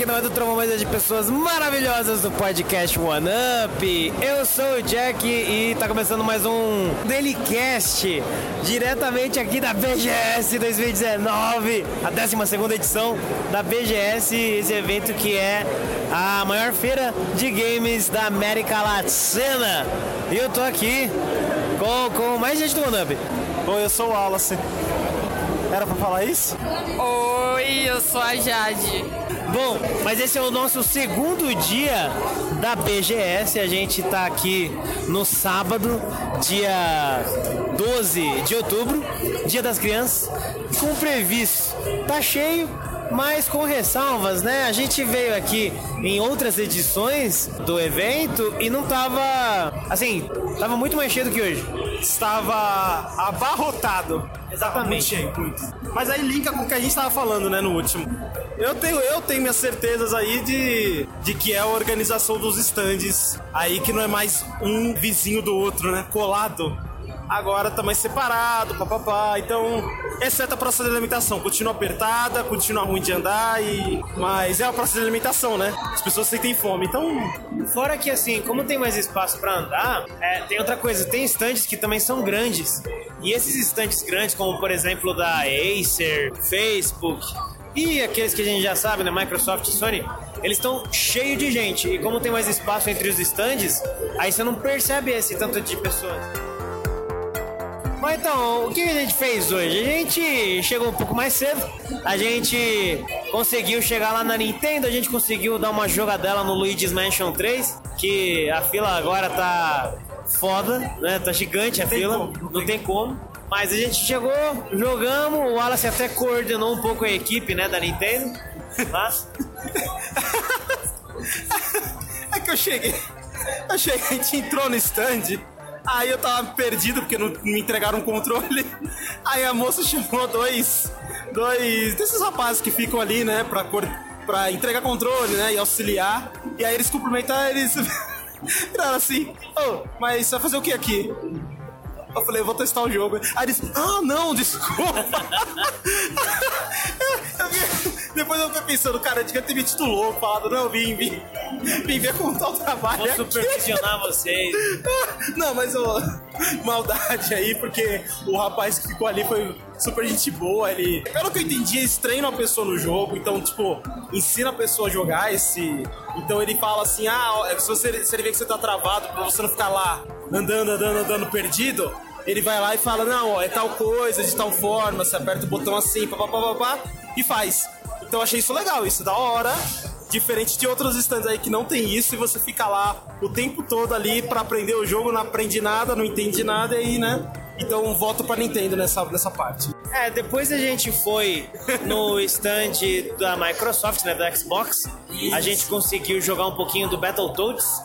que não é do Trovão, mas é de pessoas maravilhosas do podcast One Up. Eu sou o Jack e tá começando mais um Dailycast diretamente aqui da BGS 2019, a 12 edição da BGS, esse evento que é a maior feira de games da América Latina. E eu tô aqui com, com mais gente do One Up. Oi, eu sou o Wallace. Era pra falar isso? Oi, eu sou a Jade. Bom, mas esse é o nosso segundo dia da BGS. A gente tá aqui no sábado, dia 12 de outubro, dia das crianças, com previsto. Tá cheio, mas com ressalvas, né? A gente veio aqui em outras edições do evento e não tava. Assim, tava muito mais cheio do que hoje. Estava abarrotado. Exatamente. Muito cheio, muito. Mas aí linka com o que a gente estava falando, né, no último. Eu tenho, eu tenho minhas certezas aí de, de que é a organização dos stands. Aí que não é mais um vizinho do outro, né? Colado agora tá mais separado, papapá. Então, exceto a praça de alimentação, continua apertada, continua ruim de andar, e mas é a praça de alimentação, né? As pessoas sentem fome, então. Fora que assim, como tem mais espaço para andar, é, tem outra coisa, tem estandes que também são grandes. E esses estandes grandes, como por exemplo da Acer, Facebook, e aqueles que a gente já sabe, né, Microsoft e Sony, eles estão cheios de gente. E como tem mais espaço entre os stands, aí você não percebe esse tanto de pessoas. Mas então, o que a gente fez hoje? A gente chegou um pouco mais cedo, a gente conseguiu chegar lá na Nintendo, a gente conseguiu dar uma jogadela no Luigi's Mansion 3, que a fila agora tá foda, né? Tá gigante a fila, não, tem como. Mas a gente chegou, jogamos, o Wallace até coordenou um pouco a equipe, né, da Nintendo. Mas... é que eu cheguei, eu cheguei, a gente entrou no stand Aí eu tava perdido porque não me entregaram um controle. Aí a moça chamou dois, dois desses rapazes que ficam ali, né, pra, pra entregar controle, né, e auxiliar. E aí eles cumprimentam, eles viraram assim, oh, mas vai fazer o que aqui? Eu falei, eu vou testar o jogo. Aí eles, ah, não, desculpa. Depois eu fiquei pensando, cara, eu devia ter me titulou, falado, não, vim, vim, vim ver como tá o trabalho. Vou supervisionar vocês. Não, mas oh, maldade aí, porque o rapaz que ficou ali foi super gente boa. Ele, pelo que eu entendi, eles treinam a pessoa no jogo, então, tipo, ensina a pessoa a jogar esse. Então ele fala assim: ah, se, você, se ele vê que você tá travado, pra você não ficar lá andando, andando, andando perdido, ele vai lá e fala: não, ó, é tal coisa, de tal forma, você aperta o botão assim, papapá, e faz. Então eu achei isso legal, isso da hora. Diferente de outros stands aí que não tem isso e você fica lá o tempo todo ali para aprender o jogo, não aprende nada, não entende nada e aí, né? Então voto pra Nintendo nessa, nessa parte. É, depois a gente foi no stand da Microsoft, né, da Xbox. Isso. A gente conseguiu jogar um pouquinho do Battletoads.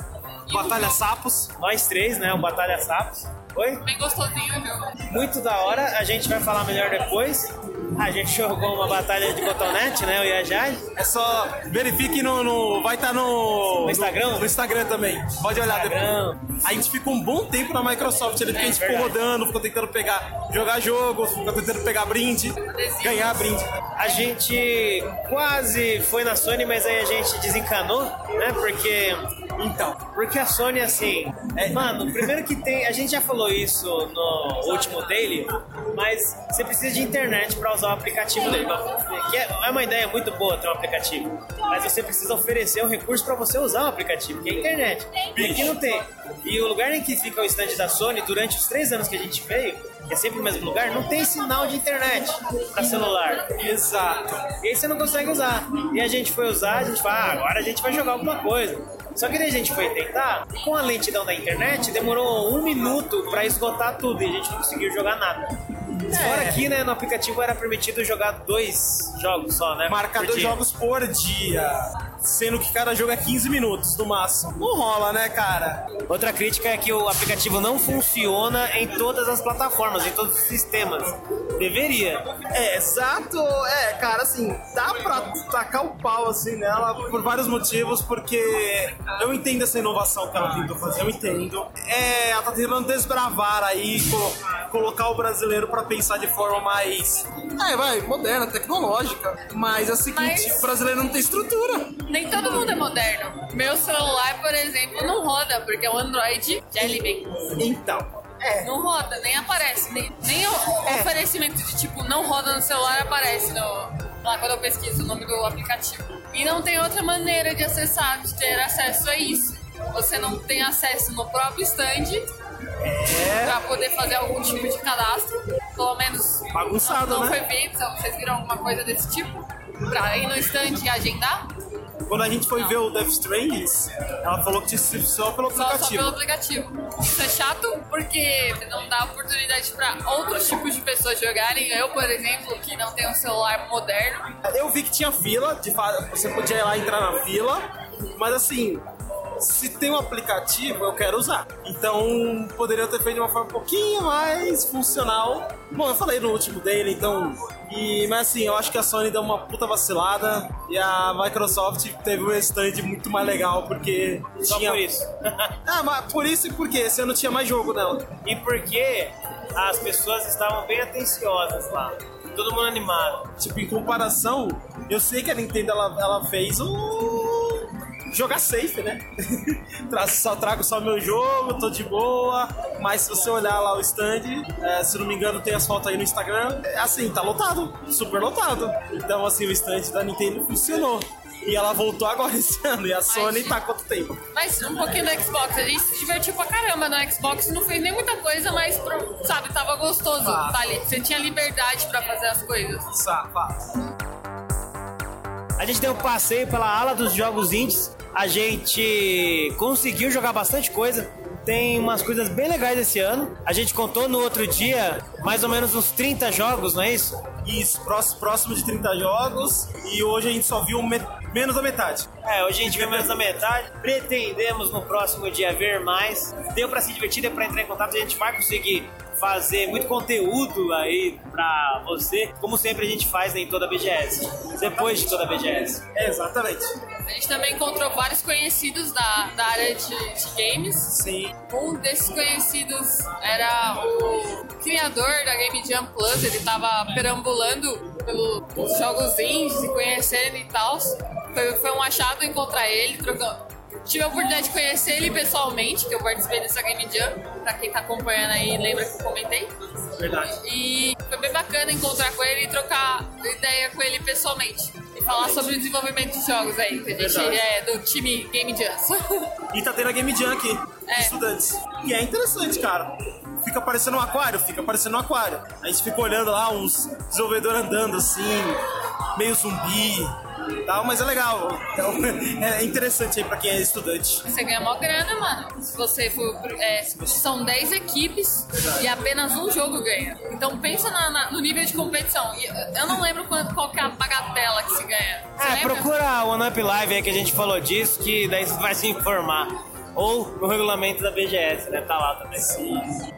Batalha Sapos. Nós três, né? O Batalha Sapos. Oi? Bem gostosinho o jogo. Muito da hora, a gente vai falar melhor depois. A gente jogou uma batalha de cotonete, né? O Yajai. É só verifique no. no vai estar tá no, no. Instagram? No, no, Instagram também. Pode olhar Instagram. depois. A gente ficou um bom tempo na Microsoft ali, porque é, a gente ficou rodando, ficou tentando pegar, jogar jogo, ficou tentando pegar brinde, ganhar brinde. A gente quase foi na Sony, mas aí a gente desencanou, né? Porque. Então, porque a Sony, assim. É, mano, primeiro que tem. A gente já falou isso no último daily, mas você precisa de internet para usar o aplicativo dele. Que é, é uma ideia muito boa ter um aplicativo, mas você precisa oferecer o um recurso para você usar o aplicativo, que é a internet. E aqui não tem. E o lugar em que fica o stand da Sony, durante os três anos que a gente veio, que é sempre o mesmo lugar, não tem sinal de internet para celular. Exato. E aí você não consegue usar. E a gente foi usar, a gente fala, ah, agora a gente vai jogar alguma coisa. Só que daí a gente foi tentar, com a lentidão da internet, demorou um minuto para esgotar tudo e a gente não conseguiu jogar nada. É. Fora aqui, né, no aplicativo era permitido jogar dois jogos só, né? Marcar dois jogos por dia. Sendo que cada jogo é 15 minutos no máximo. Não rola, né, cara? Outra crítica é que o aplicativo não funciona em todas as plataformas, em todos os sistemas. Deveria. É, exato. É, cara, assim, dá pra tacar o pau assim nela por vários motivos, porque eu entendo essa inovação que ela tentou fazer, eu entendo. É, ela tá tentando desbravar aí, co colocar o brasileiro pra pensar de forma mais. É, vai, moderna, tecnológica. Mas é o seguinte, Mas- o brasileiro não tem estrutura. Nem todo mundo é moderno. Meu celular, por exemplo, não roda, porque é um Android Jelly Bean. Então. É. Não roda, nem aparece. Nem, nem o o oferecimento de tipo, não roda no celular aparece no, lá quando eu pesquiso o nome do aplicativo. E não tem outra maneira de acessar, de ter acesso a isso. Você não tem acesso no próprio stand É. pra poder fazer algum tipo de cadastro. Pelo menos Bagunçado, não, não né? foi feito. Vocês viram alguma coisa desse tipo? Pra ir no stand e agendar? Quando a gente foi ver o Death Stranding, ela falou que tinha só pelo Só, só aplicativo. pelo aplicativo. Isso é chato porque não dá oportunidade pra outros tipos de pessoas jogarem. Eu, por exemplo, que não tenho um celular moderno, Eu vi que tinha fila, de fato, você podia ir lá entrar na fila, mas assim, se tem um aplicativo, eu quero usar. Então, poderia ter feito de uma forma um pouquinho mais funcional. Bom, eu falei no último dele, então. E, mas assim, eu acho que a Sony deu uma puta vacilada e a Microsoft teve um stand muito mais legal porque Só tinha. por isso. Ah, mas por isso e porque esse ano tinha mais jogo nela. e porque as pessoas estavam bem atenciosas lá. Todo mundo animado. Tipo, em comparação, eu sei que a Nintendo ela, ela fez o. jogar safe, né? Só trago só meu jogo, tô de boa. Mas se você olhar lá o stand, é, se não me engano, tem as fotos aí no Instagram. É, assim, tá lotado, super lotado. Então, assim, o stand da Nintendo funcionou. E ela voltou agora esse ano. E a Sony tá há quanto tempo? mas um pouquinho do Xbox. A gente se divertiu pra caramba no Xbox. Não fez nem muita coisa, mas, sabe, tava gostoso. Ah. Tá ali. Você tinha liberdade pra fazer as coisas. Sapato. A gente deu um passeio pela ala dos jogos indies. A gente conseguiu jogar bastante coisa. Tem umas coisas bem legais esse ano. A gente contou no outro dia mais ou menos uns 30 jogos, não é isso? Isso, próximo, de 30 jogos. E hoje a gente só viu me- menos da metade. É, hoje a gente vê menos da metade. Pretendemos no próximo dia ver mais. Deu pra se divertir, deu pra entrar em contato. A gente vai conseguir fazer muito conteúdo aí pra você. Como sempre a gente faz né, em toda a BGS. Depois de toda a BGS. É, exatamente. A gente também encontrou vários conhecidos da, da área de, de games. Sim. Um desses conhecidos era o criador da Game Jam Plus, ele tava perambulando pelos jogos indies e conhecendo e tal. Foi, foi um achado encontrar ele, trocando. Tive a oportunidade de conhecer ele pessoalmente, que eu participei dessa Game Jam. Pra quem tá acompanhando aí, lembra que eu comentei. Verdade. E foi bem bacana encontrar com ele e trocar ideia com ele pessoalmente. Falar sobre o desenvolvimento de jogos aí, que a gente Verdade. é do time Game Jams. E tá tendo a Game Jam aqui, É. estudantes. E é interessante, cara. Fica parecendo um aquário, fica parecendo um aquário. A gente fica olhando lá uns desenvolvedores andando assim, meio zumbi tal, mas é legal. Então, é interessante aí pra quem é estudante. Você ganha mó grana, mano. Se você for. é, são 10 equipes e apenas um jogo ganha. Então pensa na- na- no nível de competição. E eu não lembro quanto, qual que é a bagatela que se ganha. Você É, lembra? procura o One Up Live aí que a gente falou disso, que daí você vai se informar. Ou no regulamento da BGS, né? Tá lá também.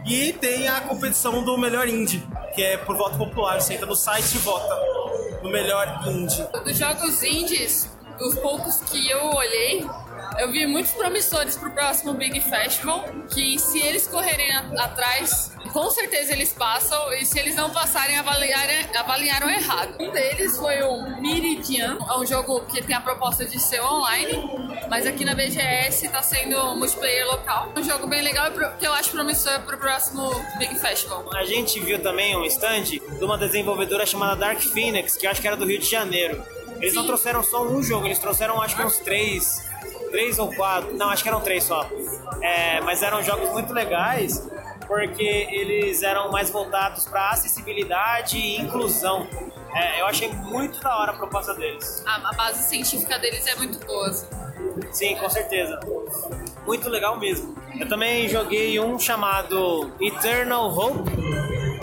E tem a competição do melhor indie, que é por voto popular. Você entra no site e vota no melhor indie. Dos jogos indies, dos poucos que eu olhei, eu vi muitos promissores pro próximo Big Festival, que se eles correrem a- atrás, com certeza eles passam, e se eles não passarem, avaliarem, avaliaram errado. Um deles foi o Meridian, é um jogo que tem a proposta de ser online, mas aqui na BGS tá sendo multiplayer local. Um jogo bem legal e que eu acho promissor pro próximo Big Festival. A gente viu também um stand de uma desenvolvedora chamada Dark Phoenix, que eu acho que era do Rio de Janeiro. Eles não Sim. trouxeram só um jogo, eles trouxeram acho que uns três, três ou quatro, não, acho que eram três só. É, mas eram jogos muito legais, porque eles eram mais voltados para acessibilidade e inclusão. É, eu achei muito da hora a proposta deles. A, a base científica deles é muito boa. assim. Sim, com certeza. Muito legal mesmo. Eu também joguei um chamado Eternal Hope.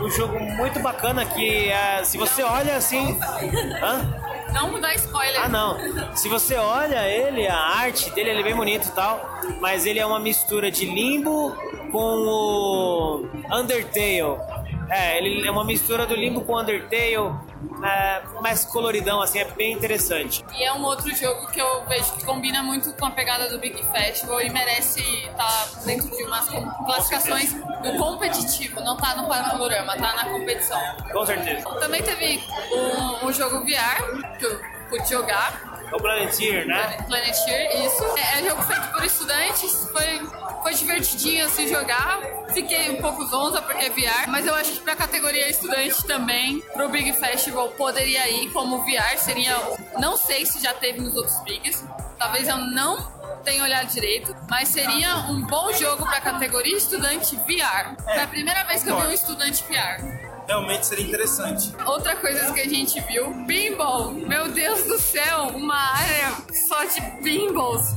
Um jogo muito bacana que é, se você olha assim. Hã? Não dá spoiler. Ah, não. Se você olha ele, a arte dele, ele é bem bonito e tal, mas ele é uma mistura de Limbo com o Undertale. É, ele é uma mistura do Limbo com Undertale, é, mais coloridão, assim, é bem interessante. E é um outro jogo que eu vejo que combina muito com a pegada do Big Festival e merece estar dentro de umas classificações do competitivo, não tá no panorama, tá na competição. Com certeza. Também teve um, um jogo VR que eu pude jogar, o Planeteer, né? Planeteer, isso. É, é jogo feito por estudantes, foi, foi divertidinho assim jogar. Fiquei um pouco zonza porque é VR, mas eu acho que pra categoria estudante também, pro Big Festival poderia ir como VR, seria. Não sei se já teve nos outros Bigs, talvez eu não tenha olhado direito, mas seria um bom jogo pra categoria estudante VR. Foi a primeira vez que eu vi um estudante VR realmente seria interessante. Outra coisa que a gente viu, pinball. Meu Deus do céu, uma área só de pinballs.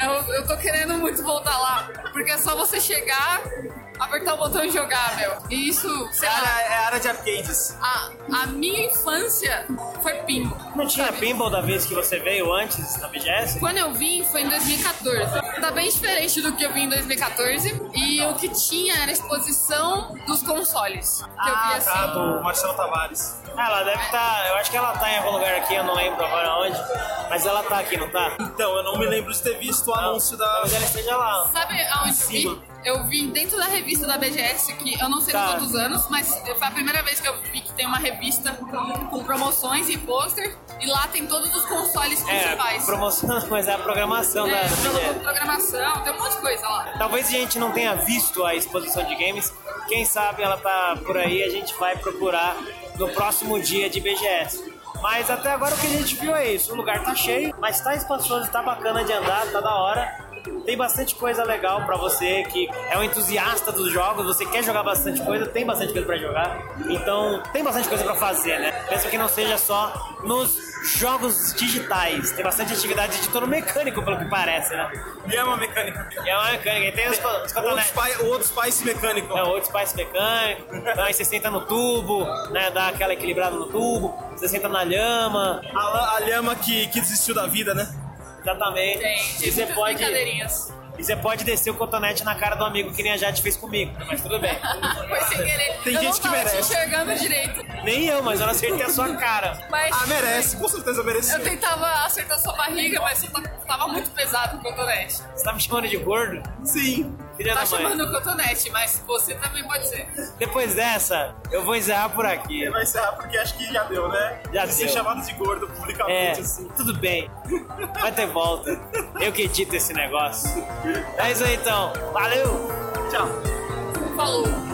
Eu, eu tô querendo muito voltar lá, porque é só você chegar, apertar o botão e jogar, meu. E isso, sei é lá. Área, é área de arcades. A, a minha infância foi pinball. Não tinha pinball da vez que você veio antes na BGS? Quando eu vim foi em 2014. Tá bem diferente do que eu vim em 2014. E o que tinha era a exposição dos consoles. Que ah, eu vi assim. Tá, do Marcelo Tavares. Ah, ela deve estar. Tá, eu acho que ela tá em algum lugar aqui, eu não lembro agora onde. Mas ela tá aqui, não tá? Então, eu não me lembro de ter visto o anúncio da. Talvez ela esteja lá. Sabe aonde eu vi? Eu vi dentro da revista da BGS, que eu não sei tá. quantos anos, mas foi a primeira vez que eu vi que tem uma revista com promoções e pôster, e lá tem todos os consoles principais. É, promoção, mas é a programação é, da, BGS. programação, tem um monte de coisa lá. Talvez a gente não tenha visto a exposição de games, quem sabe ela tá por aí, a gente vai procurar no próximo dia de BGS. Mas até agora o que a gente viu é isso. O lugar tá cheio, mas tá espaçoso, tá bacana de andar, tá da hora. Tem bastante coisa legal para você que é um entusiasta dos jogos, você quer jogar bastante coisa, tem bastante coisa para jogar. Então, tem bastante coisa para fazer, né? Mesmo que não seja só nos jogos digitais. Tem bastante atividade de todo mecânico, pelo que parece, né? E é uma mecânica. E é uma mecânica. E tem os, os o outro Spice mecânico. É, o outro Spice mecânico. Então aí você senta no tubo, né? Dá aquela equilibrada no tubo. Você senta na lhama. A, a lhama que, que desistiu da vida, né? Exatamente. Tem, tem e você pode, brincadeirinhas. E você pode descer o cotonete na cara do amigo que nem a Jade fez comigo, mas tudo bem. Foi sem querer. Tem eu gente não que merece. enxergando direito. Nem eu, mas eu não acertei a sua cara. Mas, ah, merece, com certeza merece. Eu tentava acertar sua barriga, mas tava muito pesado o cotonete. Você tá me chamando de gordo? Sim. Filha tá da mãe. chamando o cotonete, mas você também pode ser. Depois dessa, eu vou encerrar por aqui. Vai encerrar porque acho que já deu, né? Já de deu. ser chamado de gordo publicamente, é, assim. Tudo bem. Vai ter volta. Eu que edito esse negócio. É isso aí então. Valeu! Tchau. Falou.